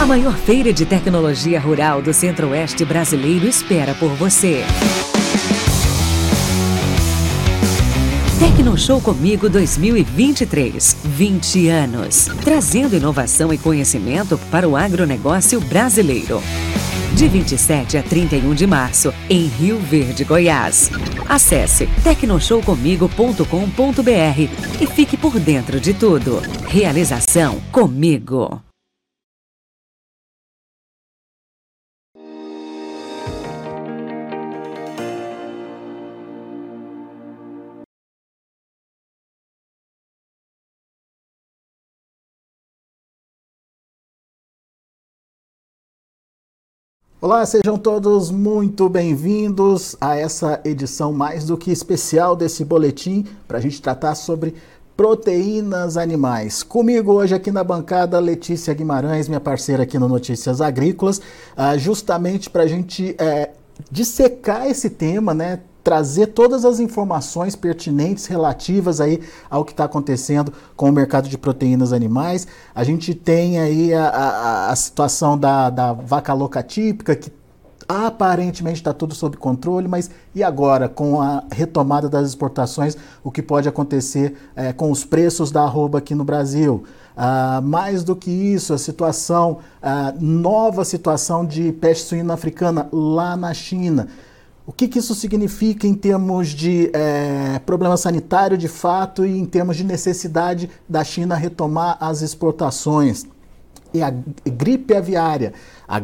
A maior feira de tecnologia rural do Centro-Oeste brasileiro espera por você. Tecnoshow Comigo 2023. 20 anos. Trazendo inovação e conhecimento para o agronegócio brasileiro. De 27 a 31 de março, em Rio Verde, Goiás. Acesse tecnoshowcomigo.com.br e fique por dentro de tudo. Realização Comigo. Olá, sejam todos muito bem-vindos a essa edição mais do que especial desse boletim para a gente tratar sobre proteínas animais. Comigo hoje aqui na bancada, Letícia Guimarães, minha parceira aqui no Notícias Agrícolas, uh, justamente para a gente é, dissecar esse tema, né? Trazer todas as informações pertinentes relativas aí ao que está acontecendo com o mercado de proteínas animais. A gente tem aí a, a, a situação da, da vaca louca típica, que aparentemente está tudo sob controle, mas e agora, com a retomada das exportações, o que pode acontecer é, com os preços da arroba aqui no Brasil? Ah, mais do que isso, a situação, a nova situação de peste suína africana lá na China. O que, que, isso significa em termos de é, problema sanitário de fato e em termos de necessidade da China retomar as exportações? E a gripe aviária, a,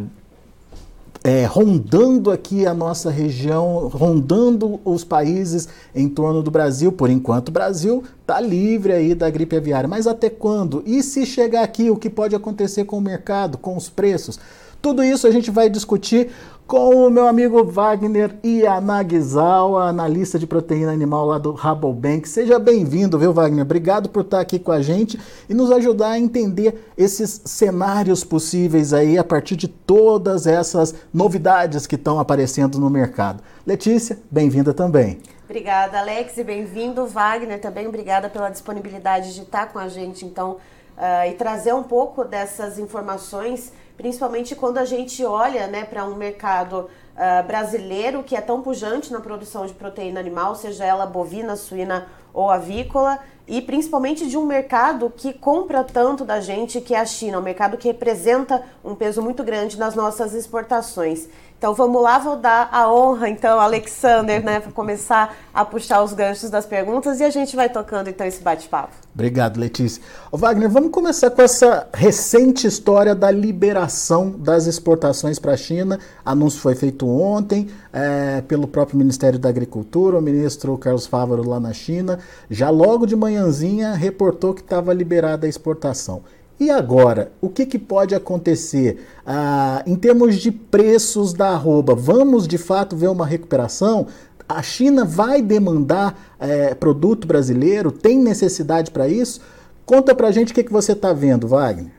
é, rondando aqui a nossa região, rondando os países em torno do Brasil. Por enquanto, o Brasil está livre aí da gripe aviária. Mas até quando? E se chegar aqui, o que pode acontecer com o mercado, com os preços? Tudo isso a gente vai discutir com o meu amigo Wagner Yanagizawa, analista de proteína animal lá do Rabobank. Seja bem-vindo, viu, Wagner? Obrigado por estar aqui com a gente e nos ajudar a entender esses cenários possíveis aí a partir de todas essas novidades que estão aparecendo no mercado. Letícia, bem-vinda também. Obrigada, Alex, e bem-vindo, Wagner, também obrigada pela disponibilidade de estar com a gente, então, uh, e trazer um pouco dessas informações principalmente quando a gente olha né, para um mercado uh, brasileiro que é tão pujante na produção de proteína animal, seja ela bovina, suína ou avícola, e principalmente de um mercado que compra tanto da gente, que é a China, um mercado que representa um peso muito grande nas nossas exportações. Então vamos lá, vou dar a honra então Alexander, né, para começar a puxar os ganchos das perguntas e a gente vai tocando então esse bate-papo. Obrigado, Letícia. Ô, Wagner, vamos começar com essa recente história da liberação das exportações para a China. Anúncio foi feito ontem é, pelo próprio Ministério da Agricultura, o ministro Carlos Fávaro lá na China, já logo de manhãzinha reportou que estava liberada a exportação. E agora, o que, que pode acontecer ah, em termos de preços da arroba? Vamos de fato ver uma recuperação? A China vai demandar é, produto brasileiro? Tem necessidade para isso? Conta para a gente o que, que você está vendo, Wagner.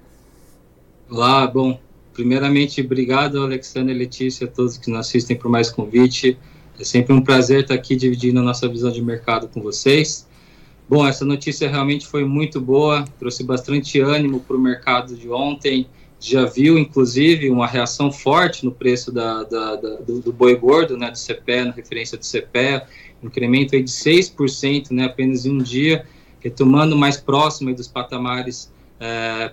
Olá, bom, primeiramente, obrigado, Alexandre Letícia, a todos que nos assistem por mais convite. É sempre um prazer estar aqui dividindo a nossa visão de mercado com vocês. Bom, essa notícia realmente foi muito boa, trouxe bastante ânimo para o mercado de ontem. Já viu, inclusive, uma reação forte no preço da, da, da, do, do, boi gordo, né, do CPE, na referência do CPE, incremento aí de 6%, né, apenas em um dia, retomando mais próximo dos patamares é,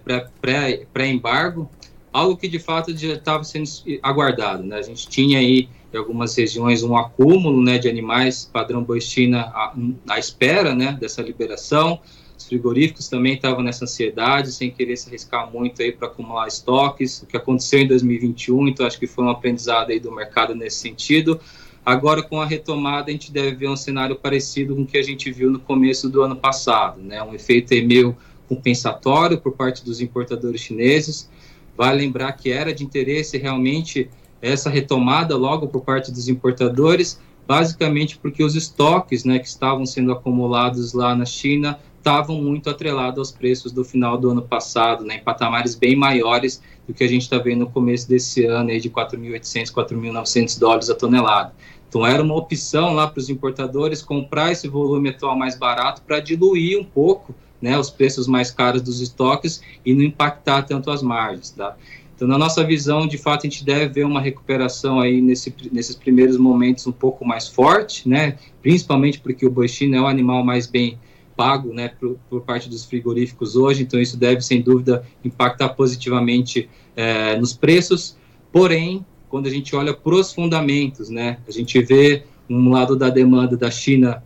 pré-embargo, algo que de fato já estava sendo aguardado. Né? A gente tinha aí em algumas regiões um acúmulo né, de animais padrão boestina à, à espera né, dessa liberação. Os frigoríficos também estavam nessa ansiedade, sem querer se arriscar muito aí para acumular estoques, o que aconteceu em 2021, então acho que foi um aprendizado aí do mercado nesse sentido. Agora, com a retomada, a gente deve ver um cenário parecido com o que a gente viu no começo do ano passado, né? um efeito meio compensatório por parte dos importadores chineses. Vale lembrar que era de interesse realmente essa retomada logo por parte dos importadores, basicamente porque os estoques né, que estavam sendo acumulados lá na China estavam muito atrelados aos preços do final do ano passado, né, em patamares bem maiores do que a gente está vendo no começo desse ano, aí, de 4.800, 4.900 dólares a tonelada. Então, era uma opção lá para os importadores comprar esse volume atual mais barato para diluir um pouco né, os preços mais caros dos estoques e não impactar tanto as margens. Tá? Então, na nossa visão, de fato, a gente deve ver uma recuperação aí nesse, nesses primeiros momentos um pouco mais forte, né? Principalmente porque o boi é o animal mais bem pago, né, por, por, parte dos frigoríficos hoje. Então, isso deve, sem dúvida, impactar positivamente é, nos preços. Porém, quando a gente olha para os fundamentos, né, a gente vê um lado da demanda da China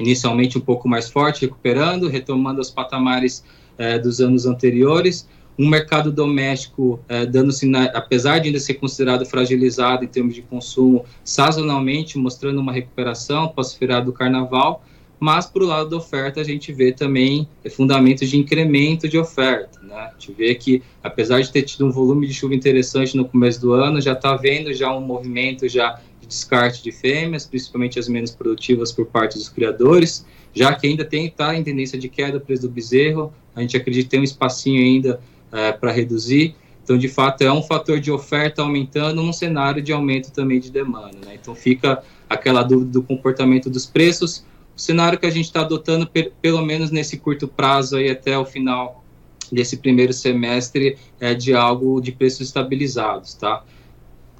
inicialmente um pouco mais forte, recuperando, retomando os patamares é, dos anos anteriores, um mercado doméstico é, dando sinais, apesar de ainda ser considerado fragilizado em termos de consumo, sazonalmente mostrando uma recuperação pós-feriado do carnaval, mas para o lado da oferta a gente vê também fundamentos de incremento de oferta, né? A gente vê que apesar de ter tido um volume de chuva interessante no começo do ano, já está vendo já um movimento já de descarte de fêmeas, principalmente as menos produtivas por parte dos criadores, já que ainda tem tá em tendência de queda o preço do bezerro, a gente acredita que tem um espacinho ainda é, para reduzir. Então, de fato, é um fator de oferta aumentando num cenário de aumento também de demanda. Né? Então, fica aquela dúvida do comportamento dos preços. O cenário que a gente está adotando, pelo menos nesse curto prazo, aí até o final desse primeiro semestre, é de algo de preços estabilizados. Tá?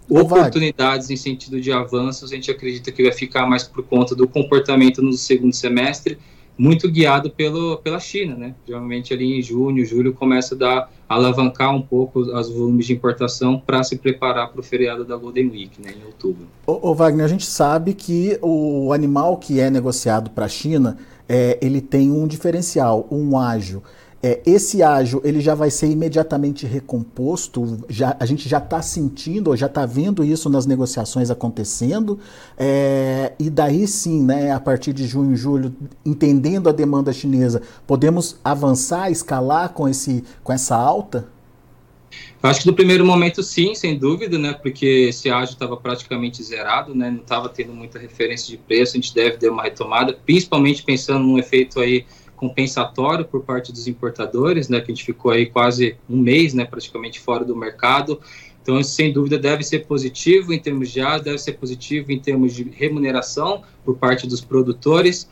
Oportunidades em sentido de avanços, a gente acredita que vai ficar mais por conta do comportamento no segundo semestre muito guiado pelo, pela China, né? Geralmente ali em junho, julho começa a dar alavancar um pouco os volumes de importação para se preparar para o feriado da Golden Week, né, em outubro. Ô, Wagner, a gente sabe que o animal que é negociado para a China, é, ele tem um diferencial, um ágio. É, esse ágio ele já vai ser imediatamente recomposto, já, a gente já está sentindo, ou já está vendo isso nas negociações acontecendo, é, e daí sim, né, a partir de junho, julho, entendendo a demanda chinesa, podemos avançar, escalar com, esse, com essa alta? Acho que no primeiro momento sim, sem dúvida, né, porque esse ágio estava praticamente zerado, né, não estava tendo muita referência de preço, a gente deve ter uma retomada, principalmente pensando num efeito aí compensatório por parte dos importadores, né, que a gente ficou aí quase um mês, né, praticamente fora do mercado. Então, isso, sem dúvida, deve ser positivo em termos de ar, deve ser positivo em termos de remuneração por parte dos produtores.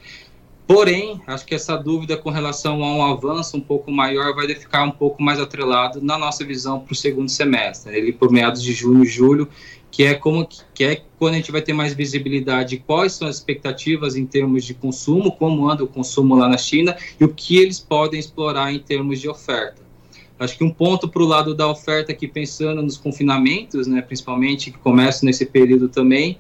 Porém, acho que essa dúvida com relação a um avanço um pouco maior vai ficar um pouco mais atrelado na nossa visão para o segundo semestre. Ele por meados de junho, julho, que é como que é quando a gente vai ter mais visibilidade de quais são as expectativas em termos de consumo, como anda o consumo lá na China e o que eles podem explorar em termos de oferta. Acho que um ponto para o lado da oferta aqui, pensando nos confinamentos, né, principalmente que começam nesse período também,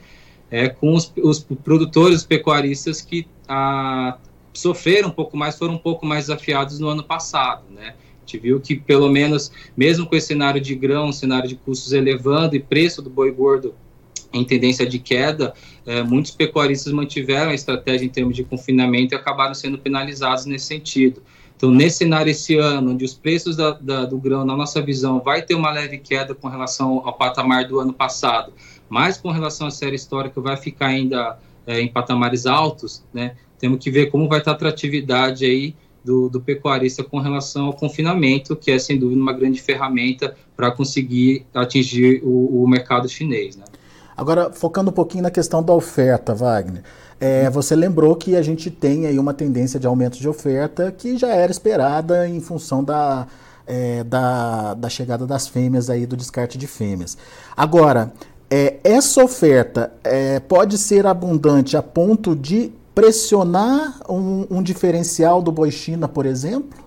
é com os, os produtores, os pecuaristas que a, ah, sofreram um pouco mais, foram um pouco mais desafiados no ano passado, né? Gente viu que, pelo menos, mesmo com esse cenário de grão, cenário de custos elevando e preço do boi gordo em tendência de queda, é, muitos pecuaristas mantiveram a estratégia em termos de confinamento e acabaram sendo penalizados nesse sentido. Então, nesse cenário esse ano, onde os preços da, da, do grão, na nossa visão, vai ter uma leve queda com relação ao patamar do ano passado, mas com relação à série histórica vai ficar ainda é, em patamares altos, né? Temos que ver como vai estar a atratividade aí do, do, pecuarista com relação ao confinamento, que é sem dúvida uma grande ferramenta para conseguir atingir o, o, mercado chinês. Né? Agora, focando um pouquinho na questão da oferta, Wagner, é, você lembrou que a gente tem aí uma tendência de aumento de oferta que já era esperada em função da, é, da, da chegada das fêmeas aí, do descarte de fêmeas. Agora, é, essa oferta é, pode ser abundante a ponto de pressionar um, um diferencial do boi China, por exemplo?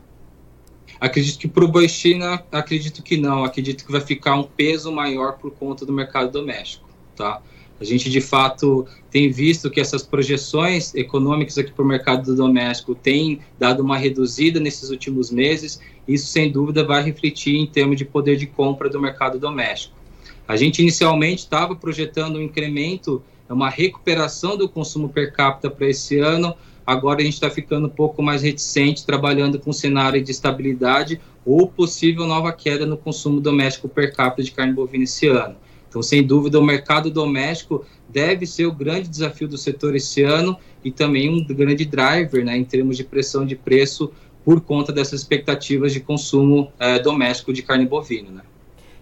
Acredito que para o boi China, acredito que não. Acredito que vai ficar um peso maior por conta do mercado doméstico, tá? A gente de fato tem visto que essas projeções econômicas aqui para o mercado doméstico têm dado uma reduzida nesses últimos meses. Isso sem dúvida vai refletir em termos de poder de compra do mercado doméstico. A gente inicialmente estava projetando um incremento é uma recuperação do consumo per capita para esse ano. Agora a gente está ficando um pouco mais reticente, trabalhando com cenário de estabilidade ou possível nova queda no consumo doméstico per capita de carne bovina esse ano. Então, sem dúvida, o mercado doméstico deve ser o grande desafio do setor esse ano e também um grande driver né, em termos de pressão de preço por conta dessas expectativas de consumo é, doméstico de carne bovina. Né?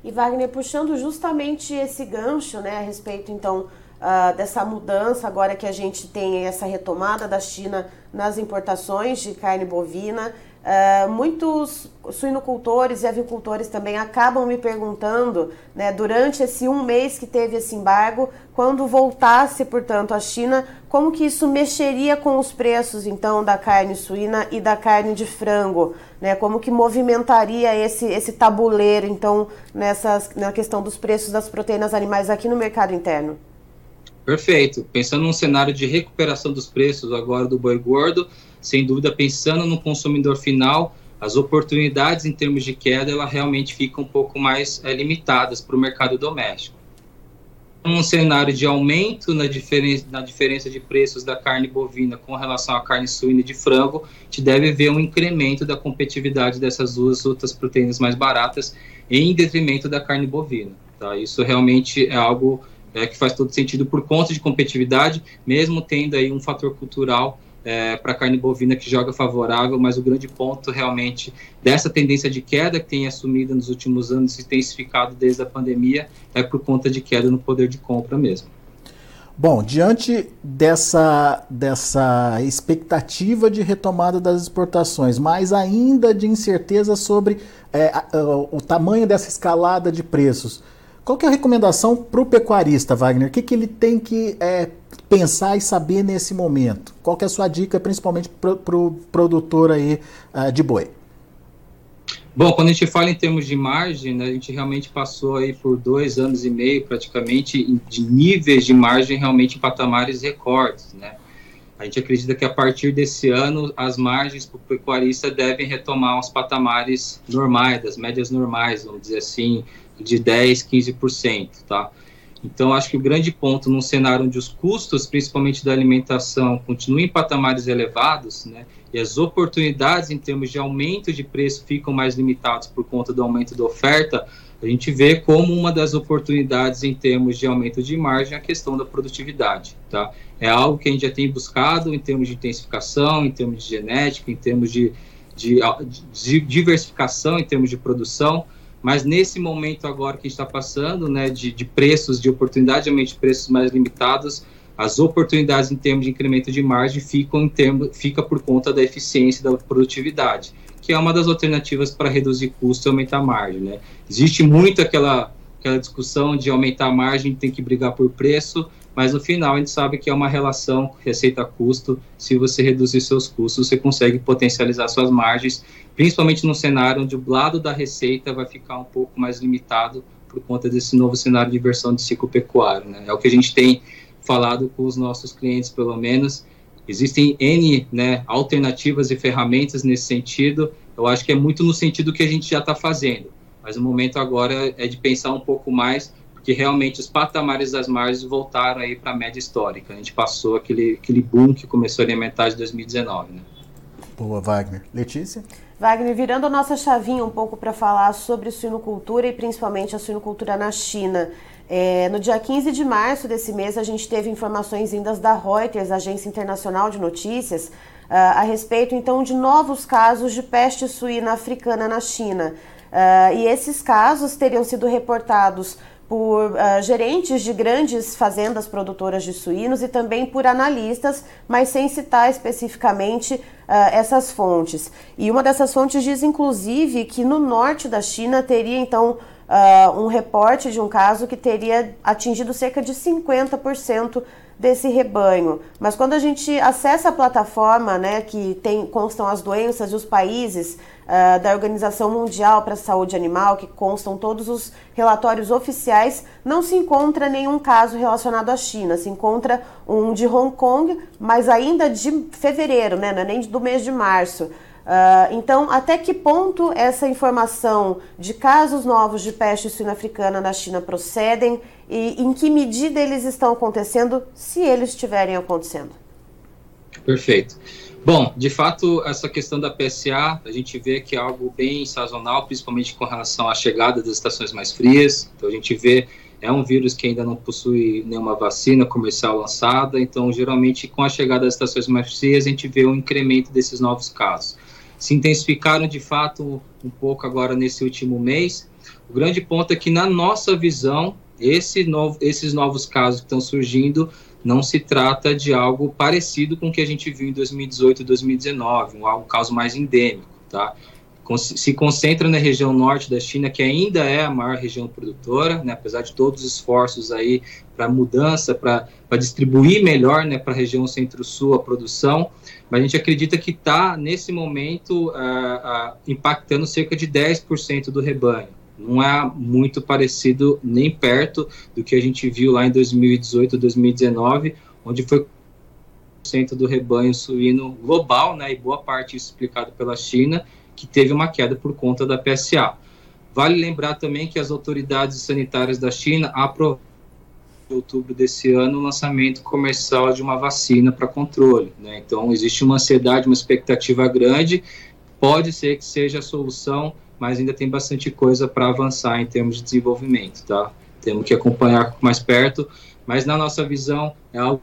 E Wagner, puxando justamente esse gancho né, a respeito, então, uh, dessa mudança agora que a gente tem essa retomada da China nas importações de carne bovina. Uh, muitos suinocultores e avicultores também acabam me perguntando, né, durante esse um mês que teve esse embargo, quando voltasse, portanto, a China, como que isso mexeria com os preços, então, da carne suína e da carne de frango, né, como que movimentaria esse, esse tabuleiro, então, nessas, na questão dos preços das proteínas animais aqui no mercado interno? Perfeito. Pensando num cenário de recuperação dos preços agora do boi gordo, sem dúvida, pensando no consumidor final, as oportunidades em termos de queda, ela realmente ficam um pouco mais é, limitadas para o mercado doméstico. Um cenário de aumento na, diferen na diferença de preços da carne bovina com relação à carne suína e de frango, a gente deve ver um incremento da competitividade dessas duas outras proteínas mais baratas em detrimento da carne bovina. Tá? Isso realmente é algo é, que faz todo sentido por conta de competitividade, mesmo tendo aí um fator cultural é, para a carne bovina que joga favorável, mas o grande ponto realmente dessa tendência de queda que tem assumido nos últimos anos e intensificado desde a pandemia é por conta de queda no poder de compra mesmo. Bom, diante dessa, dessa expectativa de retomada das exportações, mas ainda de incerteza sobre é, o tamanho dessa escalada de preços, qual que é a recomendação para o pecuarista, Wagner? O que, que ele tem que é, pensar e saber nesse momento? Qual que é a sua dica, principalmente para o pro produtor aí uh, de boi? Bom, quando a gente fala em termos de margem, né, a gente realmente passou aí por dois anos e meio, praticamente, de níveis de margem realmente em patamares recordes, né? A gente acredita que a partir desse ano as margens para o pecuarista devem retomar os patamares normais, das médias normais, vamos dizer assim, de 10, 15%, tá? Então, acho que o grande ponto num cenário onde os custos, principalmente da alimentação, continuem em patamares elevados, né, e as oportunidades em termos de aumento de preço ficam mais limitadas por conta do aumento da oferta, a gente vê como uma das oportunidades em termos de aumento de margem a questão da produtividade, tá? É algo que a gente já tem buscado em termos de intensificação, em termos de genética, em termos de, de, de diversificação, em termos de produção, mas nesse momento agora que está passando, né, de, de preços, de oportunidade de aumento de preços mais limitados, as oportunidades em termos de incremento de margem ficam em termos, fica por conta da eficiência da produtividade, que é uma das alternativas para reduzir custo e aumentar a margem, né? Existe muito aquela aquela discussão de aumentar a margem, tem que brigar por preço, mas no final a gente sabe que é uma relação receita-custo. Se você reduzir seus custos, você consegue potencializar suas margens, principalmente num cenário onde o lado da receita vai ficar um pouco mais limitado por conta desse novo cenário de versão de ciclo pecuário. Né? É o que a gente tem falado com os nossos clientes, pelo menos. Existem N né, alternativas e ferramentas nesse sentido. Eu acho que é muito no sentido que a gente já está fazendo. Mas o momento agora é de pensar um pouco mais porque realmente os patamares das margens voltaram aí para a média histórica. A gente passou aquele, aquele boom que começou ali a metade de 2019, né? Boa, Wagner. Letícia? Wagner, virando a nossa chavinha um pouco para falar sobre suinocultura e principalmente a suinocultura na China. É, no dia 15 de março desse mês, a gente teve informações vindas da Reuters, Agência Internacional de Notícias, uh, a respeito então de novos casos de peste suína africana na China. Uh, e esses casos teriam sido reportados por uh, gerentes de grandes fazendas produtoras de suínos e também por analistas, mas sem citar especificamente uh, essas fontes. E uma dessas fontes diz, inclusive, que no norte da China teria então uh, um reporte de um caso que teria atingido cerca de 50% desse rebanho. Mas quando a gente acessa a plataforma, né, que tem constam as doenças e os países uh, da Organização Mundial para a Saúde Animal, que constam todos os relatórios oficiais, não se encontra nenhum caso relacionado à China. Se encontra um de Hong Kong, mas ainda de fevereiro, né, não é nem do mês de março. Uh, então, até que ponto essa informação de casos novos de peste suína africana na China procedem e em que medida eles estão acontecendo, se eles estiverem acontecendo? Perfeito. Bom, de fato, essa questão da PSA, a gente vê que é algo bem sazonal, principalmente com relação à chegada das estações mais frias. Então, a gente vê, é um vírus que ainda não possui nenhuma vacina comercial lançada, então, geralmente, com a chegada das estações mais frias, a gente vê um incremento desses novos casos se intensificaram de fato um pouco agora nesse último mês. O grande ponto é que, na nossa visão, esse novo, esses novos casos que estão surgindo não se trata de algo parecido com o que a gente viu em 2018 e 2019, um, algo caso mais endêmico. tá? Se concentra na região norte da China, que ainda é a maior região produtora, né, apesar de todos os esforços aí para mudança, para distribuir melhor né, para a região centro-sul a produção, mas a gente acredita que está, nesse momento, uh, uh, impactando cerca de 10% do rebanho. Não é muito parecido nem perto do que a gente viu lá em 2018, 2019, onde foi do rebanho suíno global, né, e boa parte explicado pela China, que teve uma queda por conta da PSA. Vale lembrar também que as autoridades sanitárias da China aprovaram em outubro desse ano o lançamento comercial de uma vacina para controle. Né? Então, existe uma ansiedade, uma expectativa grande. Pode ser que seja a solução, mas ainda tem bastante coisa para avançar em termos de desenvolvimento. Tá? Temos que acompanhar mais perto, mas na nossa visão é algo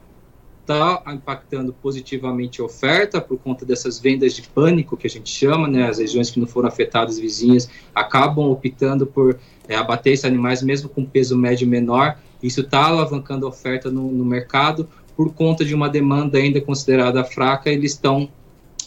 está impactando positivamente a oferta por conta dessas vendas de pânico que a gente chama, né? As regiões que não foram afetadas vizinhas acabam optando por é, abater esses animais mesmo com peso médio menor. Isso está alavancando a oferta no, no, mercado por conta de uma demanda ainda considerada fraca. Eles estão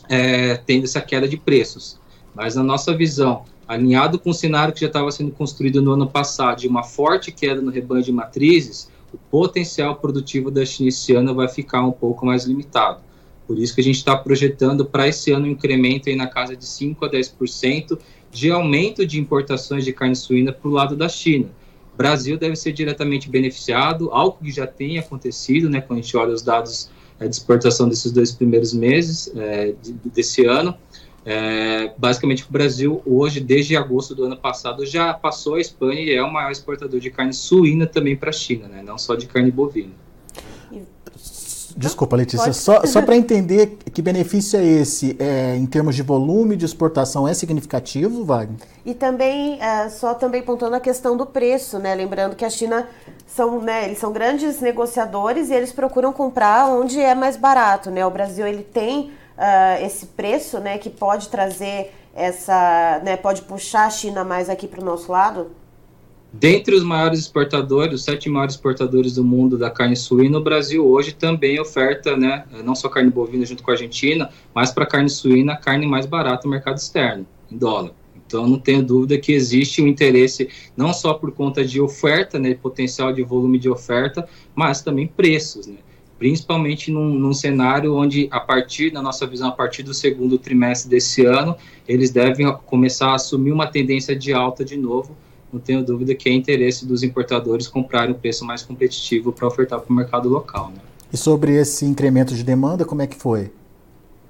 é, tendo essa queda de preços. Mas na nossa visão, alinhado com o cenário que já estava sendo construído no ano passado, de uma forte queda no rebanho de matrizes, o potencial produtivo da China esse ano vai ficar um pouco mais limitado. Por isso que a gente está projetando para esse ano um incremento aí na casa de 5 a 10% de aumento de importações de carne suína para o lado da China. O Brasil deve ser diretamente beneficiado, algo que já tem acontecido, né, quando a gente olha os dados é, de exportação desses dois primeiros meses é, de, desse ano. É, basicamente, o Brasil, hoje, desde agosto do ano passado, já passou a Espanha e é o maior exportador de carne suína também para a China, né? não só de carne bovina. Desculpa, Letícia, Pode. só, só para entender que benefício é esse, é, em termos de volume de exportação, é significativo, Wagner? E também, é, só também pontuando a questão do preço, né? Lembrando que a China são, né, eles são grandes negociadores e eles procuram comprar onde é mais barato, né? O Brasil, ele tem uh, esse preço, né, que pode trazer essa, né, pode puxar a China mais aqui para o nosso lado? Dentre os maiores exportadores, os sete maiores exportadores do mundo da carne suína, o Brasil hoje também oferta, né, não só carne bovina junto com a Argentina, mas para carne suína, a carne mais barata no mercado externo, em dólar. Então, não tenho dúvida que existe um interesse, não só por conta de oferta, né, potencial de volume de oferta, mas também preços, né principalmente num, num, cenário onde, a partir da nossa visão, a partir do segundo trimestre desse ano, eles devem começar a assumir uma tendência de alta de novo. Não tenho dúvida que é interesse dos importadores comprarem um preço mais competitivo para ofertar para o mercado local. Né? E sobre esse incremento de demanda, como é que foi?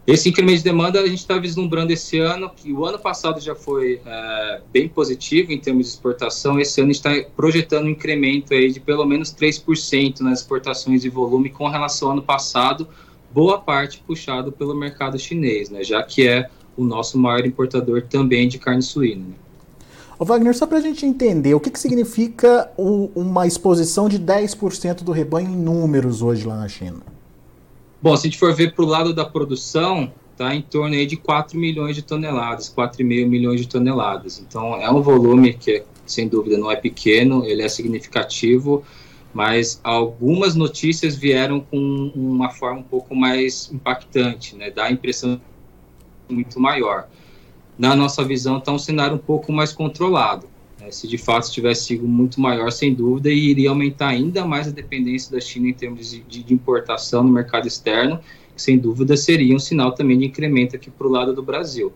Esse incremento de demanda a gente está vislumbrando esse ano, que o ano passado já foi é, bem positivo em termos de exportação, esse ano está projetando um incremento aí de pelo menos 3% nas exportações de volume com relação ao ano passado, boa parte puxado pelo mercado chinês, né, já que é o nosso maior importador também de carne suína. Né. Ô Wagner, só para a gente entender, o que, que significa o, uma exposição de 10% do rebanho em números hoje lá na China? Bom, se a gente for ver para o lado da produção, está em torno aí de 4 milhões de toneladas, 4,5 milhões de toneladas. Então, é um volume que, sem dúvida, não é pequeno, ele é significativo, mas algumas notícias vieram com uma forma um pouco mais impactante, né? dá a impressão muito maior. Na nossa visão, está um cenário um pouco mais controlado. Né? Se de fato tivesse sido muito maior, sem dúvida, e iria aumentar ainda mais a dependência da China em termos de, de importação no mercado externo, que sem dúvida seria um sinal também de incremento aqui para o lado do Brasil.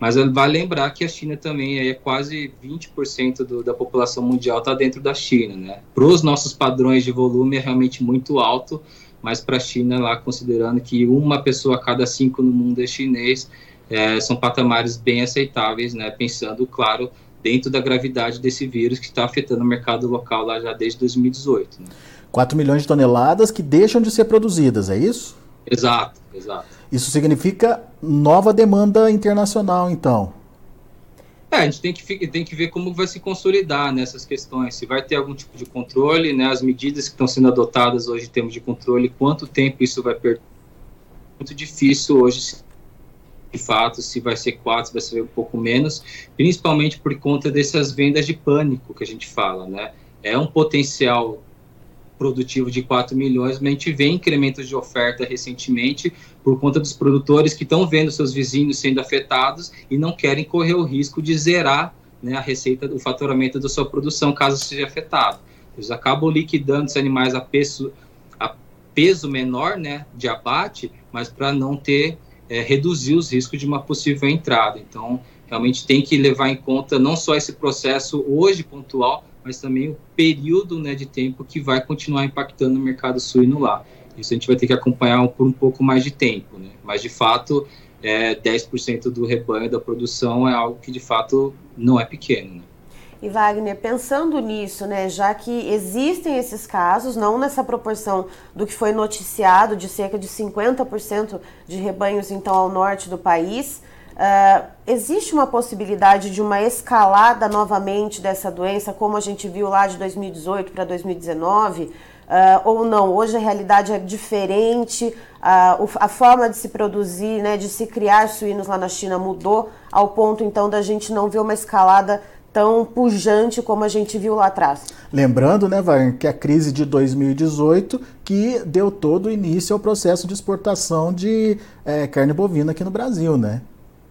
Mas vale lembrar que a China também é quase 20% do, da população mundial está dentro da China, né? Para os nossos padrões de volume é realmente muito alto, mas para a China lá, considerando que uma pessoa a cada cinco no mundo é chinês, é, são patamares bem aceitáveis, né? Pensando, claro, dentro da gravidade desse vírus que está afetando o mercado local lá já desde 2018. Né? 4 milhões de toneladas que deixam de ser produzidas, é isso? Exato, exato. Isso significa nova demanda internacional, então? É, a gente tem que, tem que ver como vai se consolidar nessas questões, se vai ter algum tipo de controle, né, as medidas que estão sendo adotadas hoje em termos de controle, quanto tempo isso vai perder. Muito difícil hoje de fato se vai ser quatro, se vai ser um pouco menos, principalmente por conta dessas vendas de pânico que a gente fala, né? É um potencial produtivo de 4 milhões, mas a gente vê incrementos de oferta recentemente por conta dos produtores que estão vendo seus vizinhos sendo afetados e não querem correr o risco de zerar né, a receita, o faturamento da sua produção caso seja afetado. Eles acabam liquidando esses animais a peso, a peso menor né, de abate, mas para não ter, é, reduzir os riscos de uma possível entrada. Então, realmente tem que levar em conta não só esse processo hoje pontual, mas também o período né, de tempo que vai continuar impactando o mercado suíno lá. Isso a gente vai ter que acompanhar por um pouco mais de tempo, né? Mas de fato, é, 10% do rebanho da produção é algo que de fato não é pequeno. Né? E Wagner, pensando nisso, né, já que existem esses casos, não nessa proporção do que foi noticiado, de cerca de 50% de rebanhos então ao norte do país, uh, existe uma possibilidade de uma escalada novamente dessa doença, como a gente viu lá de 2018 para 2019? uh, ou não. Hoje a realidade é diferente, uh, a forma de se produzir, né, de se criar suínos lá na China mudou ao ponto então da gente não ver uma escalada tão pujante como a gente viu lá atrás. Lembrando, né, Wagner, que a crise de 2018 que deu todo o início ao processo de exportação de é, carne bovina aqui no Brasil, né?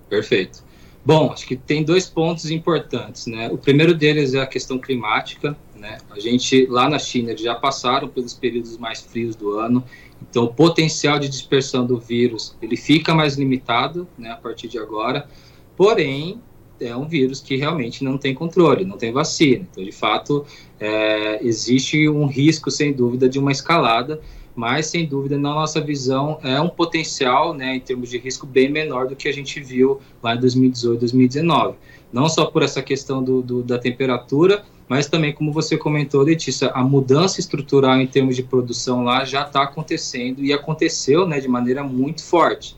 Perfeito. Bom, acho que tem dois pontos importantes, né? O primeiro deles é a questão climática, né? A gente lá na China já passaram pelos períodos mais frios do ano, então o potencial de dispersão do vírus ele fica mais limitado, né, a partir de agora. Porém, é um vírus que realmente não tem controle, não tem vacina. Então, de fato, é, existe um risco, sem dúvida, de uma escalada, mas, sem dúvida, na nossa visão, é um potencial, né, em termos de risco, bem menor do que a gente viu lá em 2018, 2019. Não só por essa questão do, do da temperatura, mas também, como você comentou, Letícia, a mudança estrutural em termos de produção lá já está acontecendo e aconteceu né, de maneira muito forte.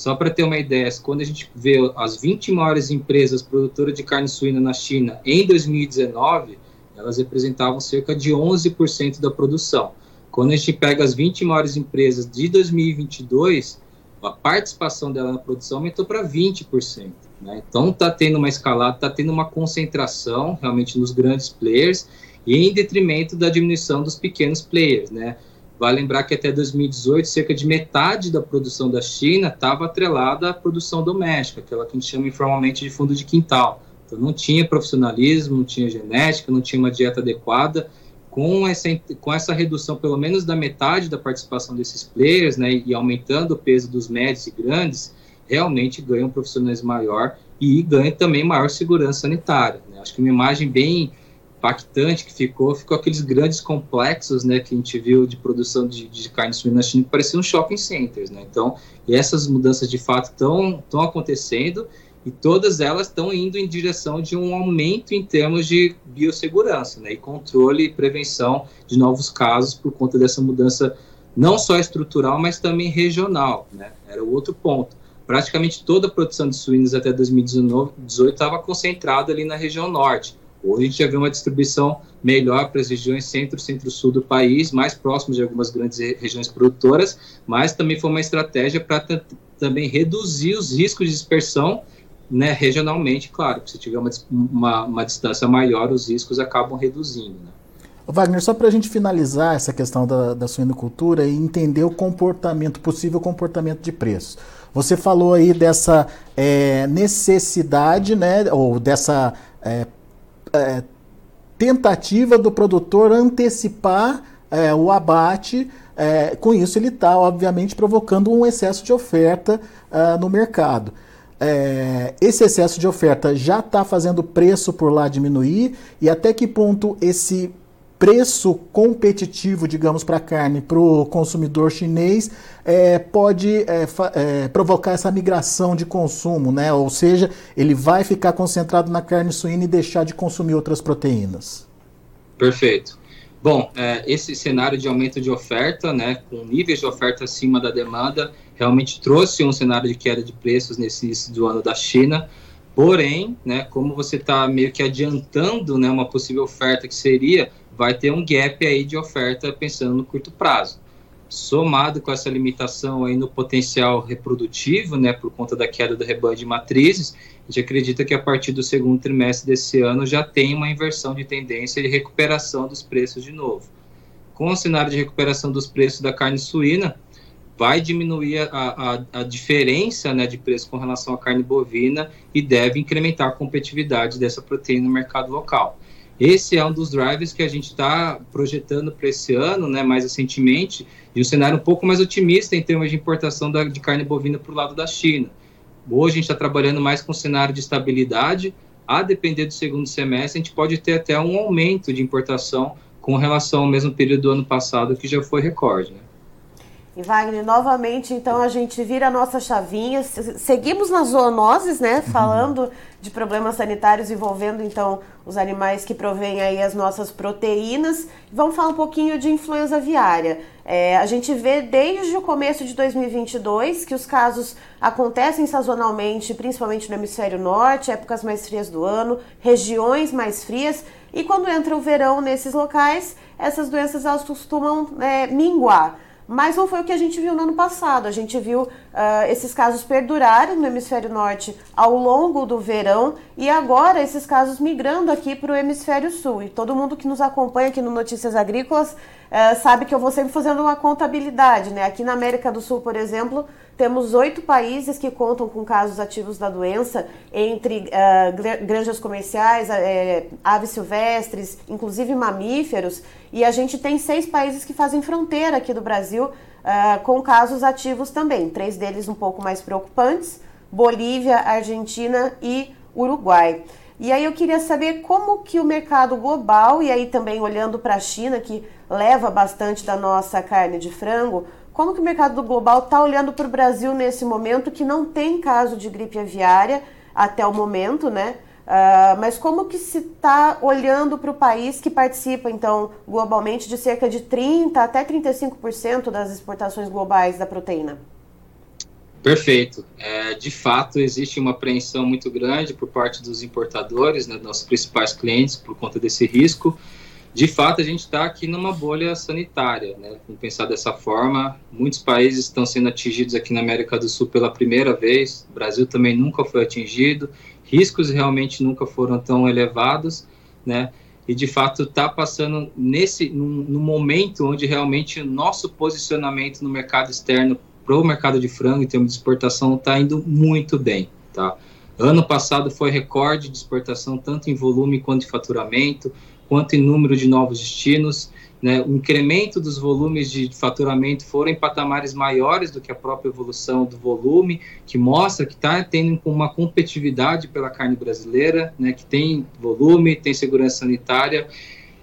Só para ter uma ideia, quando a gente vê as 20 maiores empresas produtoras de carne suína na China em 2019, elas representavam cerca de 11% da produção. Quando a gente pega as 20 maiores empresas de 2022, a participação dela na produção aumentou para 20%. Né? Então está tendo uma escalada, está tendo uma concentração realmente nos grandes players e em detrimento da diminuição dos pequenos players. Né? Vale lembrar que até 2018, cerca de metade da produção da China estava atrelada à produção doméstica, aquela que a gente chama informalmente de fundo de quintal. Então não tinha profissionalismo, não tinha genética, não tinha uma dieta adequada. Com essa, com essa redução, pelo menos da metade da participação desses players, né, e aumentando o peso dos médios e grandes, realmente ganha um profissionalismo maior e ganha também maior segurança sanitária. Né? Acho que uma imagem bem impactante que ficou, ficou aqueles grandes complexos, né, que a gente viu de produção de, de carne suína na China, que pareciam shopping centers, né, então, essas mudanças de fato estão acontecendo e todas elas estão indo em direção de um aumento em termos de biossegurança, né, e controle e prevenção de novos casos por conta dessa mudança não só estrutural, mas também regional, né, era o outro ponto. Praticamente toda a produção de suínos até 2018 estava concentrada ali na região norte. Hoje a gente já vê uma distribuição melhor para as regiões centro, centro-sul do país, mais próximos de algumas grandes regiões produtoras, mas também foi uma estratégia para também reduzir os riscos de dispersão né, regionalmente, claro, se tiver uma, uma, uma, distância maior, os riscos acabam reduzindo. Né? Wagner, só para a gente finalizar essa questão da, da suinocultura e entender o comportamento, possível comportamento de preços. Você falou aí dessa é, necessidade, né, ou dessa é, é, tentativa do produtor antecipar é, o abate. É, com isso, ele está, obviamente, provocando um excesso de oferta uh, no mercado. É, esse excesso de oferta já está fazendo o preço por lá diminuir e até que ponto esse preço competitivo, digamos, para a carne para o consumidor chinês é, pode é, é, provocar essa migração de consumo, né? Ou seja, ele vai ficar concentrado na carne suína e deixar de consumir outras proteínas. Perfeito. Bom, é, esse cenário de aumento de oferta, né, com níveis de oferta acima da demanda, realmente trouxe um cenário de queda de preços nesse início do ano da China. Porém, né, como você está meio que adiantando né, uma possível oferta que seria vai ter um gap aí de oferta pensando no curto prazo. Somado com essa limitação aí no potencial reprodutivo, né, por conta da queda do rebanho de matrizes, a gente acredita que a partir do segundo trimestre desse ano já tem uma inversão de tendência de recuperação dos preços de novo. Com o cenário de recuperação dos preços da carne suína, vai diminuir a, a, a, diferença né, de preço com relação à carne bovina e deve incrementar a competitividade dessa proteína no mercado local. Esse é um dos drivers que a gente está projetando para esse ano, né, mais recentemente, e um cenário um pouco mais otimista em termos de importação da, de carne bovina para o lado da China. Hoje a gente está trabalhando mais com um cenário de estabilidade, a depender do segundo semestre, a gente pode ter até um aumento de importação com relação ao mesmo período do ano passado, que já foi recorde. Né? E Wagner, novamente, então a gente vira a nossa chavinha, seguimos nas zoonoses, né, uhum. falando de problemas sanitários envolvendo então os animais que provêm aí as nossas proteínas. Vamos falar um pouquinho de influenza aviária. É, a gente vê desde o começo de 2022 que os casos acontecem sazonalmente, principalmente no hemisfério norte, épocas mais frias do ano, regiões mais frias, e quando entra o verão nesses locais, essas doenças elas costumam é, minguar. Mas não foi o que a gente viu no ano passado. A gente viu uh, esses casos perdurarem no hemisfério norte ao longo do verão e agora esses casos migrando aqui para o hemisfério sul. E todo mundo que nos acompanha aqui no Notícias Agrícolas uh, sabe que eu vou sempre fazendo uma contabilidade. Né? Aqui na América do Sul, por exemplo, temos oito países que contam com casos ativos da doença, entre uh, granjas comerciais, uh, aves silvestres, inclusive mamíferos, e a gente tem seis países que fazem fronteira aqui do Brasil uh, com casos ativos também. Três deles um pouco mais preocupantes: Bolívia, Argentina e Uruguai. E aí eu queria saber como que o mercado global, e aí também olhando para a China, que leva bastante da nossa carne de frango, como que o mercado global está olhando para o Brasil nesse momento que não tem caso de gripe aviária até o momento, né? Uh, mas como que se está olhando para o país que participa, então, globalmente de cerca de 30% até 35% das exportações globais da proteína? Perfeito. É, de fato, existe uma apreensão muito grande por parte dos importadores, né, nossos principais clientes, por conta desse risco de fato a gente está aqui numa bolha sanitária, né? Vamos pensar dessa forma. Muitos países estão sendo atingidos aqui na América do Sul pela primeira vez. O Brasil também nunca foi atingido. Riscos realmente nunca foram tão elevados, né? E de fato está passando nesse no, no, momento onde realmente o nosso posicionamento no mercado externo para o mercado de frango em termos de exportação está indo muito bem, tá? Ano passado foi recorde de exportação tanto em volume quanto em faturamento quanto em número de novos destinos. Né, o incremento dos volumes de faturamento foram em patamares maiores do que a própria evolução do volume, que mostra que está tendo uma competitividade pela carne brasileira, né, que tem volume, tem segurança sanitária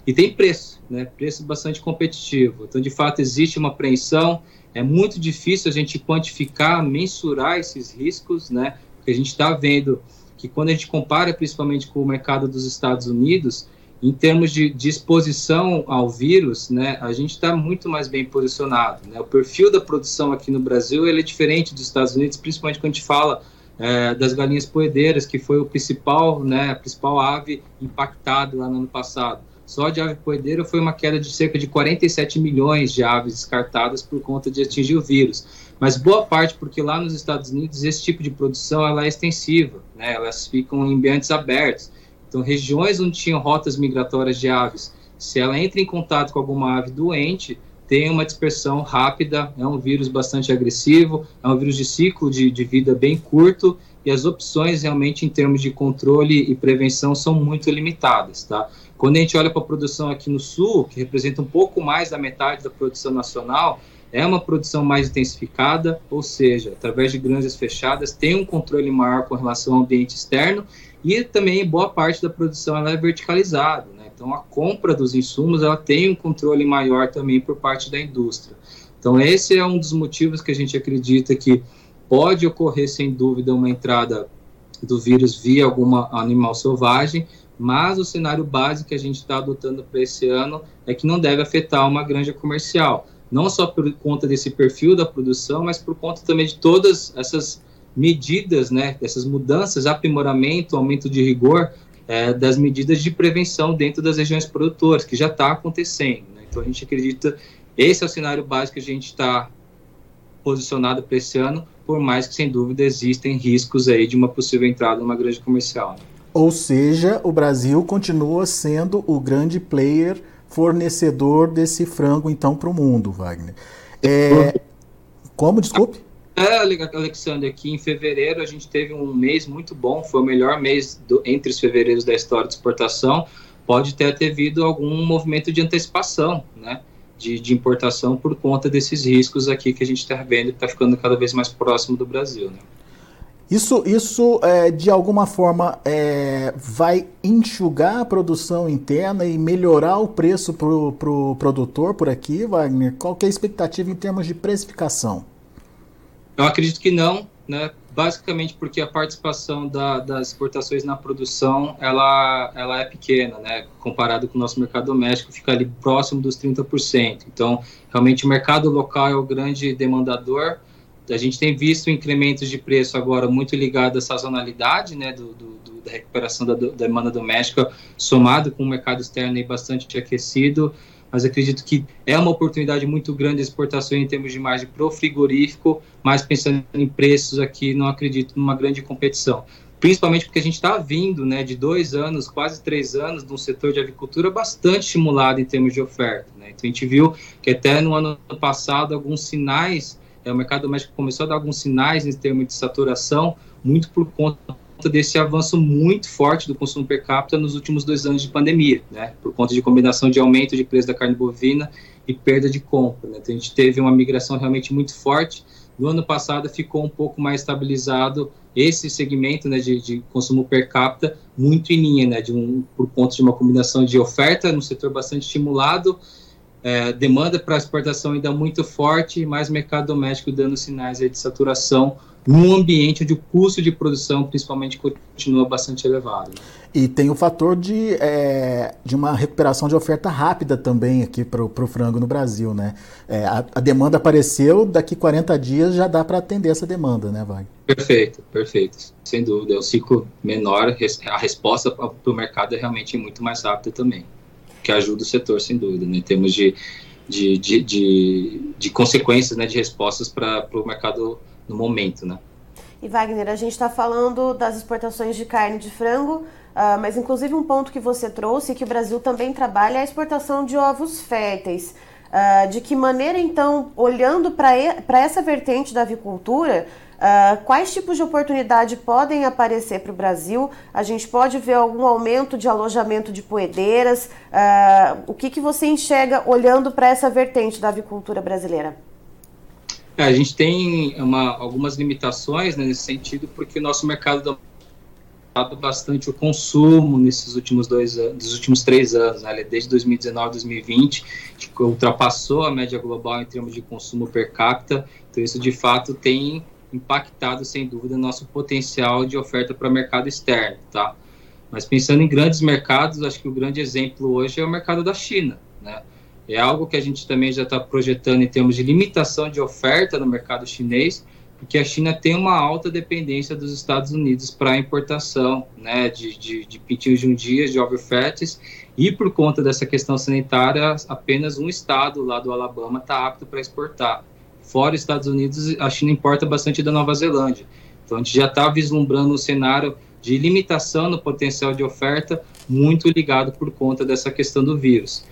e tem preço, né, preço bastante competitivo. Então, de fato, existe uma apreensão, é muito difícil a gente quantificar, mensurar esses riscos, né, porque a gente está vendo que quando a gente compara principalmente com o mercado dos Estados Unidos, em termos de, de, exposição ao vírus, né, a gente está muito mais bem posicionado. Né? O perfil da produção aqui no Brasil ele é diferente dos Estados Unidos, principalmente quando a gente fala é, das galinhas poedeiras, que foi o principal, né, a principal ave impactada lá no ano passado. Só de ave poedeira foi uma queda de cerca de 47 milhões de aves descartadas por conta de atingir o vírus. Mas boa parte porque lá nos Estados Unidos esse tipo de produção ela é extensiva, né? elas ficam em ambientes abertos. Então, regiões onde tinham rotas migratórias de aves, se ela entra em contato com alguma ave doente, tem uma dispersão rápida, é um vírus bastante agressivo, é um vírus de ciclo de, de vida bem curto e as opções realmente em termos de controle e prevenção são muito limitadas, tá? Quando a gente olha para a produção aqui no sul, que representa um pouco mais da metade da produção nacional, é uma produção mais intensificada, ou seja, através de granjas fechadas, tem um controle maior com relação ao ambiente externo e também boa parte da produção ela é verticalizada, né? Então a compra dos insumos ela tem um controle maior também por parte da indústria. Então esse é um dos motivos que a gente acredita que pode ocorrer sem dúvida uma entrada do vírus via algum animal selvagem, mas o cenário básico que a gente está adotando para esse ano é que não deve afetar uma granja comercial, não só por conta desse perfil da produção, mas por conta também de todas essas medidas, né, essas mudanças, aprimoramento, aumento de rigor é, das medidas de prevenção dentro das regiões produtoras, que já está acontecendo. Né? Então a gente acredita, esse é o cenário básico que a gente está posicionado para esse ano, por mais que sem dúvida existem riscos aí de uma possível entrada numa grande comercial. Né? Ou seja, o Brasil continua sendo o grande player fornecedor desse frango então para o mundo, Wagner. É, Como, desculpe? É, Alexandre, aqui em fevereiro a gente teve um mês muito bom, foi o melhor mês do, entre os fevereiros da história de exportação. Pode ter, havido algum movimento de antecipação, né? De, de importação por conta desses riscos aqui que a gente está vendo, que está ficando cada vez mais próximo do Brasil, né? Isso, isso é, de alguma forma é, vai enxugar a produção interna e melhorar o preço para o pro produtor por aqui, Wagner? Qual é a expectativa em termos de precificação? Eu acredito que não, né? Basicamente porque a participação da, das exportações na produção ela, ela é pequena, né? Comparado com o nosso mercado doméstico, fica ali próximo dos 30%. Então, realmente o mercado local é o grande demandador. A gente tem visto incrementos de preço agora muito ligado à sazonalidade, né? Do, do, da recuperação da, da demanda doméstica, somado com o mercado externo aí bastante aquecido mas acredito que é uma oportunidade muito grande de exportação em termos de margem para o frigorífico, mas pensando em preços aqui, não acredito numa grande competição. Principalmente porque a gente está vindo né, de dois anos, quase três anos, de um setor de agricultura bastante estimulado em termos de oferta. Né? Então a gente viu que até no ano passado alguns sinais, é, o mercado doméstico começou a dar alguns sinais em termos de saturação, muito por conta conta desse avanço muito forte do consumo per capita nos últimos dois anos de pandemia, né? Por conta de combinação de aumento de preço da carne bovina e perda de compra. Né? Então a gente teve uma migração realmente muito forte. No ano passado ficou um pouco mais estabilizado esse segmento né, de, de consumo per capita, muito em linha, né, de um, por conta de uma combinação de oferta no setor bastante estimulado, é, demanda para exportação ainda muito forte, mais mercado doméstico dando sinais de saturação num ambiente onde o custo de produção, principalmente, continua bastante elevado. E tem o fator de, é, de uma recuperação de oferta rápida também aqui para o frango no Brasil, né? É, a, a, demanda apareceu, daqui 40 dias já dá para atender essa demanda, né, Wagner? Perfeito, perfeito. Sem dúvida, é um ciclo menor, a resposta para o mercado é realmente muito mais rápida também, que ajuda o setor, sem dúvida, né, em termos de, de, de, de, de consequências, né, de respostas para o mercado no momento, né? E Wagner, a gente está falando das exportações de carne de frango, uh, mas inclusive um ponto que você trouxe que o Brasil também trabalha é a exportação de ovos férteis. Uh, de que maneira, então, olhando para essa vertente da avicultura, uh, quais tipos de oportunidade podem aparecer para o Brasil? A gente pode ver algum aumento de alojamento de poedeiras? o que, que você enxerga olhando para essa vertente da avicultura brasileira? É, a gente tem uma, algumas limitações né, nesse sentido, porque o nosso mercado bastante o consumo nesses últimos dois anos, últimos três anos, né, desde 2019 2020, que ultrapassou a média global em termos de consumo per capita. Então isso de fato tem impactado sem dúvida nosso potencial de oferta para o mercado externo, tá? Mas pensando em grandes mercados, acho que o grande exemplo hoje é o mercado da China, né? É algo que a gente também já está projetando em termos de limitação de oferta no mercado chinês, porque a China tem uma alta dependência dos Estados Unidos para importação né, de, de, de pintinhos de dia, de overfetes, e por conta dessa questão sanitária, apenas um estado lá do Alabama está apto para exportar. Fora os Estados Unidos, a China importa bastante da Nova Zelândia. Então a gente já está vislumbrando um cenário de limitação no potencial de oferta, muito ligado por conta dessa questão do vírus.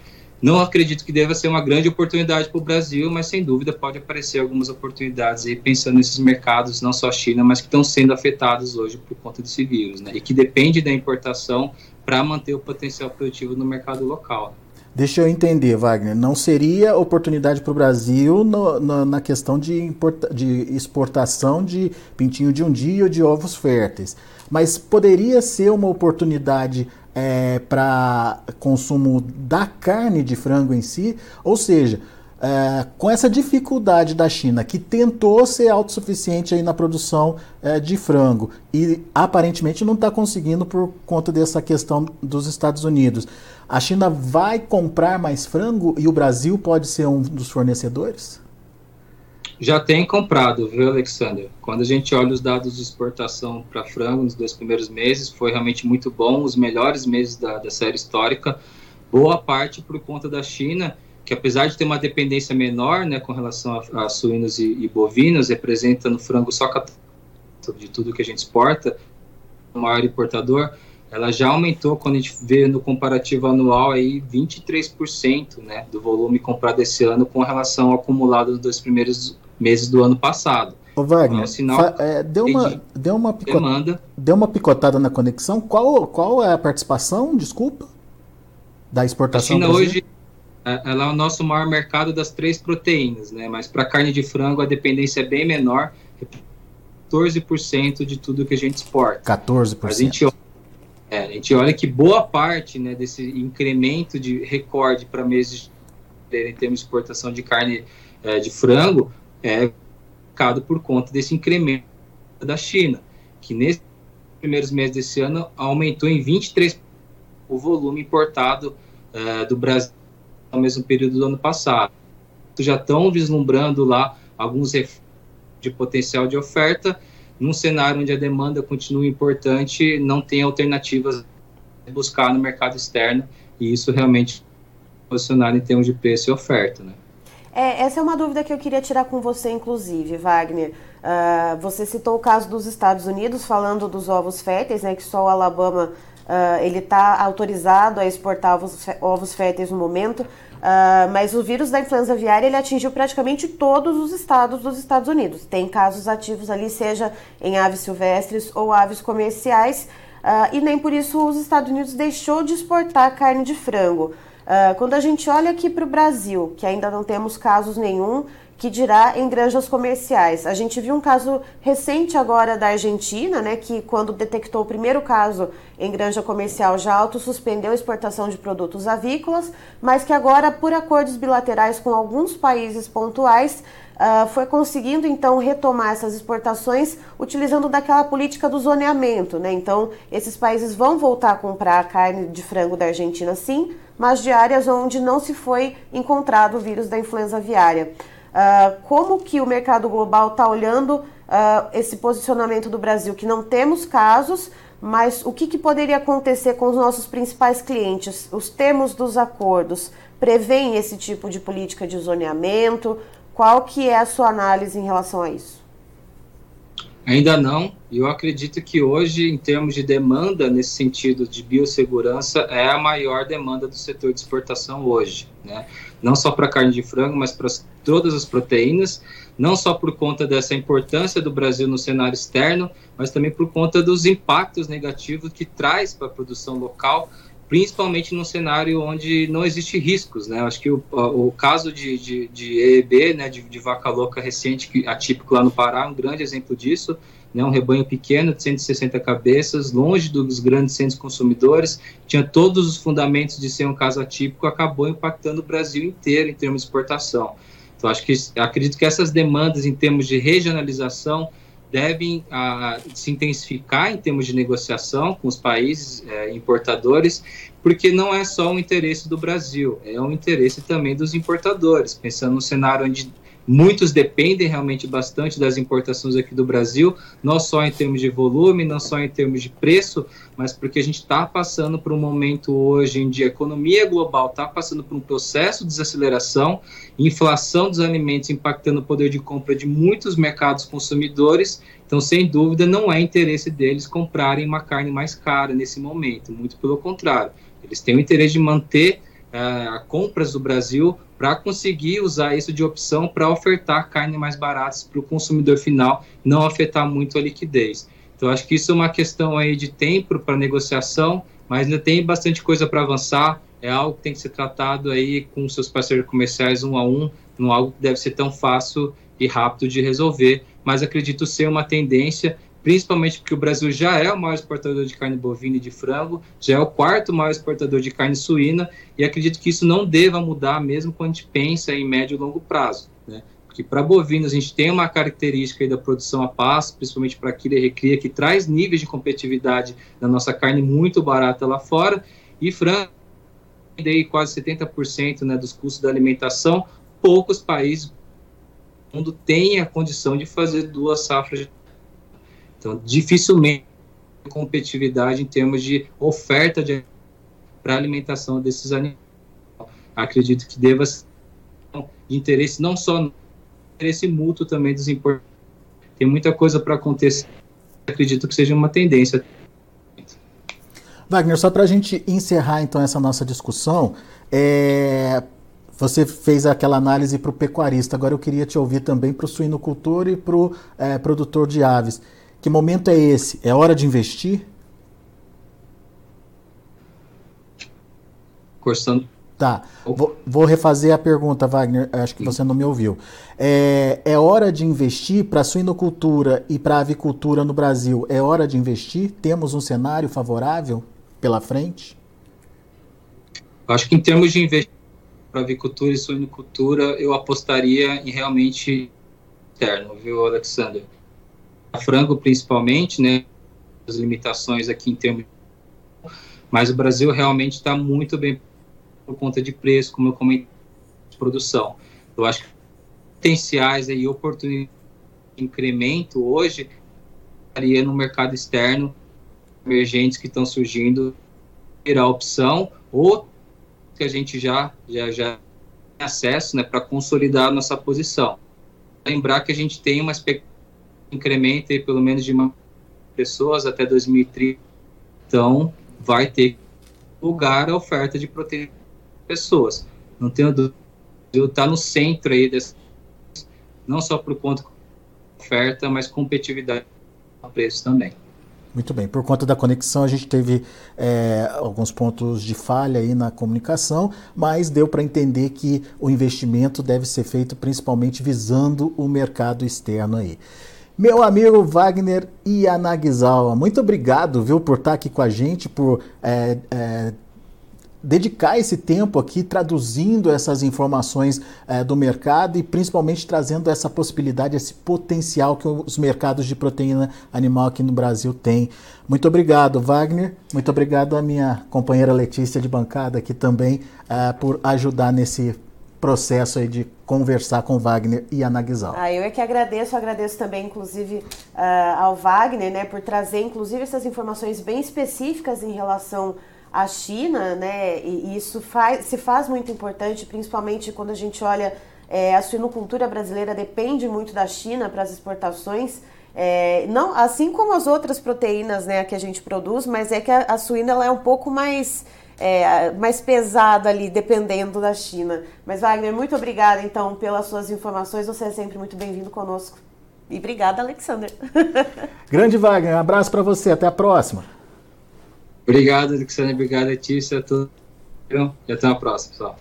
Não acredito que deva ser uma grande oportunidade para o Brasil, mas sem dúvida pode aparecer algumas oportunidades aí pensando nesses mercados, não só a China, mas que estão sendo afetados hoje por conta desse vírus, né? E que depende da importação para manter o potencial produtivo no mercado local. Deixa eu entender, Wagner. Não seria oportunidade para o Brasil no, no, na questão de, importa, de exportação de pintinho de um dia ou de ovos férteis, mas poderia ser uma oportunidade é, para consumo da carne de frango em si, ou seja, é, com essa dificuldade da China, que tentou ser autossuficiente aí na produção é, de frango e aparentemente não está conseguindo por conta dessa questão dos Estados Unidos, a China vai comprar mais frango e o Brasil pode ser um dos fornecedores? Já tem comprado, viu, Alexander? Quando a gente olha os dados de exportação para frango nos dois primeiros meses, foi realmente muito bom, os melhores meses da, da série histórica. Boa parte por conta da China, que apesar de ter uma dependência menor né, com relação a, a suínos e, e, bovinos, representa no frango só de tudo que a gente exporta, o maior importador, ela já aumentou quando a gente vê no comparativo anual aí 23% né, do volume comprado esse ano com relação ao acumulado dos dois primeiros meses do ano passado. Ô Wagner, é um sinal é, deu, uma, deu, uma picot... demanda. deu uma picotada na conexão. Qual, qual é a participação, desculpa, da exportação? A China hoje é, ela é o nosso maior mercado das três proteínas, né? Mas para carne de frango a dependência é bem menor, 14% de tudo que a gente exporta. 14%. A gente, é, a gente olha que boa parte né, desse incremento de recorde para meses em termos de exportação de carne é, de frango é por conta desse incremento da China, que nesses primeiros meses desse ano aumentou em 23% o volume importado é, do Brasil no mesmo período do ano passado. Já estão vislumbrando lá alguns de potencial de oferta, num cenário onde a demanda continua importante, não tem alternativas a buscar no mercado externo, e isso realmente posicionar em termos de preço e oferta, né? É, essa é uma dúvida que eu queria tirar com você, inclusive, Wagner. Uh, você citou o caso dos Estados Unidos, falando dos ovos férteis, né, que só o Alabama uh, ele está autorizado a exportar ovos, ovos férteis no momento, uh, mas o vírus da influenza aviária ele atingiu praticamente todos os estados dos Estados Unidos. Tem casos ativos ali, seja em aves silvestres ou aves comerciais, e nem por isso os Estados Unidos deixou de exportar carne de frango. Uh, quando a gente olha aqui para o Brasil, que ainda não temos casos nenhum, que dirá em granjas comerciais. A gente viu um caso recente agora da Argentina, né, que quando detectou o primeiro caso em granja comercial já auto-suspendeu a exportação de produtos avícolas, mas que agora, por acordos bilaterais com alguns países pontuais, uh, foi conseguindo então retomar essas exportações utilizando daquela política do zoneamento. Né? Então, esses países vão voltar a comprar carne de frango da Argentina, sim, mas de áreas onde não se foi encontrado o vírus da influenza aviária. Uh, como que o mercado global está olhando uh, esse posicionamento do Brasil, que não temos casos, mas o que, que, poderia acontecer com os nossos principais clientes? Os termos dos acordos prevêem esse tipo de política de zoneamento? Qual que é a sua análise em relação a isso? Ainda não. Eu acredito que hoje, em termos de demanda, nesse sentido de biossegurança, é a maior demanda do setor de exportação hoje. Né? Não só para carne de frango, mas para todas as proteínas, não só por conta dessa importância do Brasil no cenário externo, mas também por conta dos impactos negativos que traz para a produção local, principalmente num cenário onde não existe riscos, né? Acho que o, o caso de, de, de EEB, né, de, de, vaca louca recente, que, atípico lá no Pará, é um grande exemplo disso, né, um rebanho pequeno de 160 cabeças, longe dos grandes centros consumidores, tinha todos os fundamentos de ser um caso atípico, acabou impactando o Brasil inteiro em termos de exportação. Então, acho que acredito que essas demandas em termos de regionalização devem a, se intensificar em termos de negociação com os países é, importadores, porque não é só um interesse do Brasil, é um interesse também dos importadores. Pensando no cenário onde Muitos dependem realmente bastante das importações aqui do Brasil, não só em termos de volume, não só em termos de preço, mas porque a gente está passando por um momento hoje em que a economia global está passando por um processo de desaceleração, inflação dos alimentos impactando o poder de compra de muitos mercados consumidores. Então, sem dúvida, não é interesse deles comprarem uma carne mais cara nesse momento, muito pelo contrário. Eles têm o interesse de manter uh, compras do Brasil para conseguir usar isso de opção para ofertar carne mais baratas para o consumidor final, não afetar muito a liquidez. Então, acho que isso é uma questão aí de tempo para negociação, mas ainda tem bastante coisa para avançar. É algo que tem que ser tratado aí com seus parceiros comerciais um a um, não algo que deve ser tão fácil e rápido de resolver, mas acredito ser uma tendência principalmente porque o Brasil já é o maior exportador de carne bovina e de frango, já é o quarto maior exportador de carne suína, e acredito que isso não deva mudar mesmo quando a gente pensa em médio e longo prazo. Né? Porque para bovinos a gente tem uma característica da produção a passo, principalmente para aquilo e recria, que traz níveis de competitividade da nossa carne muito barata lá fora, e frango tem quase 70% né, dos custos da alimentação, poucos países do mundo têm a condição de fazer duas safras de então, dificilmente competitividade em termos de oferta de para alimentação desses animais. Acredito que deva ser de interesse não só interesse mútuo também dos importadores. Tem muita coisa para acontecer. Acredito que seja uma tendência. Wagner, só para a gente encerrar então essa nossa discussão, é, você fez aquela análise para o pecuarista, agora eu queria te ouvir também para o suinocultor e para o é, produtor de aves. Que momento é esse? É hora de investir? Cursando. Tá, vou, vou, refazer a pergunta, Wagner, acho que você não me ouviu. É, é hora de investir para a suinocultura e para a avicultura no Brasil? É hora de investir? Temos um cenário favorável pela frente? Acho que em termos de investimento para avicultura e suinocultura, eu apostaria em realmente interno, viu, Alexander? Frango, principalmente, né? As limitações aqui em termos. Mas o Brasil realmente está muito bem por conta de preço, como eu comentei, de produção. Eu acho que potenciais e oportunidades de incremento hoje estaria no mercado externo, emergentes que estão surgindo, ter a opção ou que a gente já já já tem acesso, né, para consolidar nossa posição. Lembrar que a gente tem uma expectativa incremento aí, pelo menos de uma pessoas até 2030. Então, vai ter lugar a oferta de proteína pessoas. Não tenho dúvida. Está no centro aí desse, não só por conta oferta, mas competitividade a preço também. Muito bem. Por conta da conexão, a gente teve é, alguns pontos de falha aí na comunicação, mas deu para entender que o investimento deve ser feito principalmente visando o mercado externo aí. Meu amigo Wagner Yanagisawa, muito obrigado, viu, por estar aqui com a gente, por é, é, dedicar esse tempo aqui traduzindo essas informações é, do mercado e principalmente trazendo essa possibilidade, esse potencial que os mercados de proteína animal aqui no Brasil têm. Muito obrigado, Wagner. Muito obrigado à minha companheira Letícia de bancada aqui também é, por ajudar nesse processo aí de conversar com Wagner e a Nagizal. Ah, eu é que agradeço, agradeço também, inclusive, uh, ao Wagner, né, por trazer, inclusive, essas informações bem específicas em relação a China, né, e isso faz, se faz muito importante, principalmente quando a gente olha é, a suinocultura brasileira depende muito da China para as exportações. É, não, assim como as outras proteínas né, que a gente produz, mas é que a, a suína ela é um pouco mais, é, mais pesada ali, dependendo da China. Mas, Wagner, muito obrigada, então, pelas suas informações. Você é sempre muito bem-vindo conosco. E obrigada, Alexander. Grande Wagner, um abraço para você. Até a próxima. Obrigado, Alexandre. Obrigado, Letícia. Tudo... E até a próxima, pessoal.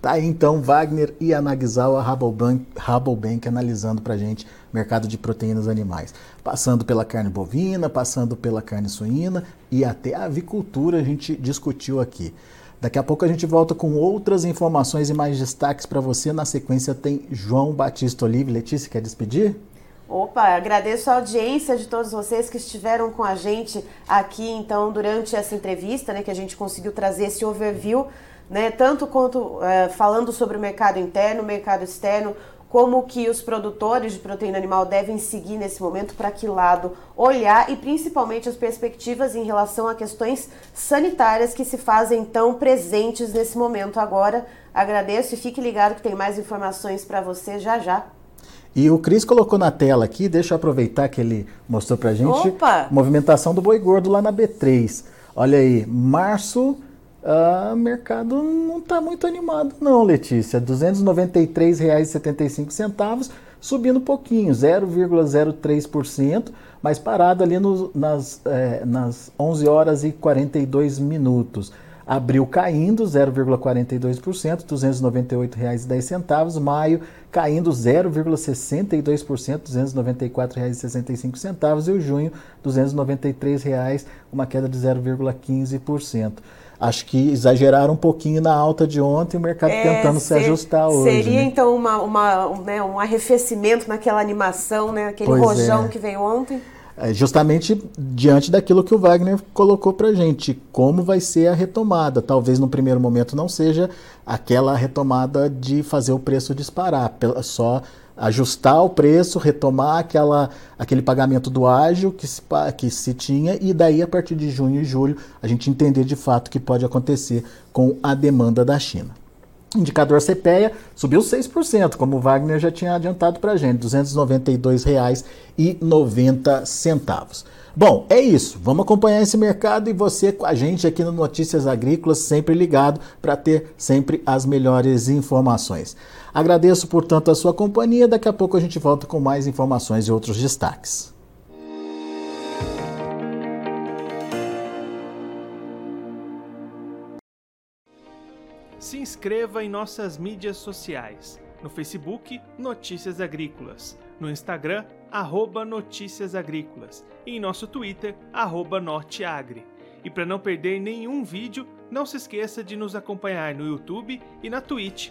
Tá aí então Wagner e a Nagzawa Rabobank, Rabobank analisando pra gente mercado de proteínas animais. Passando pela carne bovina, passando pela carne suína e até a avicultura a gente discutiu aqui. Daqui a pouco a gente volta com outras informações e mais destaques para você. Na sequência tem João Batista Olive. Letícia, quer despedir? Opa, agradeço a audiência de todos vocês que estiveram com a gente aqui, então, durante essa entrevista, né, que a gente conseguiu trazer esse overview, né, tanto quanto é, falando sobre o mercado interno, mercado externo, como que os produtores de proteína animal devem seguir nesse momento, para que lado olhar e principalmente as perspectivas em relação a questões sanitárias que se fazem tão presentes nesse momento agora. Agradeço e fique ligado que tem mais informações para você já já. E o Cris colocou na tela aqui, deixa eu aproveitar que ele mostrou pra gente, Opa! movimentação do boi gordo lá na B3. Olha aí, março, o uh, mercado não está muito animado não, Letícia. R$ 293,75, subindo um pouquinho, 0,03%, mas parado ali no, nas, é, nas 11 horas e 42 minutos. Abril caindo 0,42%, R$ 298,10. Maio caindo 0,62%, R$ 294,65. E o junho, R$ 293,00, uma queda de 0,15% acho que exageraram um pouquinho na alta de ontem, o mercado é, tentando ser, se ajustar hoje. Seria né? então uma, uma, um, né, um arrefecimento naquela animação, né, aquele pois rojão é. que veio ontem? É justamente diante daquilo que o Wagner colocou para gente, como vai ser a retomada. Talvez no primeiro momento não seja aquela retomada de fazer o preço disparar, só ajustar o preço, retomar aquela, aquele pagamento do ágil que se, que se tinha e daí a partir de junho e julho a gente entender de fato o que pode acontecer com a demanda da China. Indicador CPEA subiu 6%, como o Wagner já tinha adiantado para a gente, R$ 292,90. Bom, é isso. Vamos acompanhar esse mercado e você com a gente aqui no Notícias Agrícolas, sempre ligado para ter sempre as melhores informações. Agradeço, portanto, a sua companhia. Daqui a pouco a gente volta com mais informações e outros destaques. Se inscreva em nossas mídias sociais. No Facebook, Notícias Agrícolas. No Instagram, arroba Notícias Agrícolas. E em nosso Twitter, arroba Norteagri. E para não perder nenhum vídeo, não se esqueça de nos acompanhar no YouTube e na Twitch,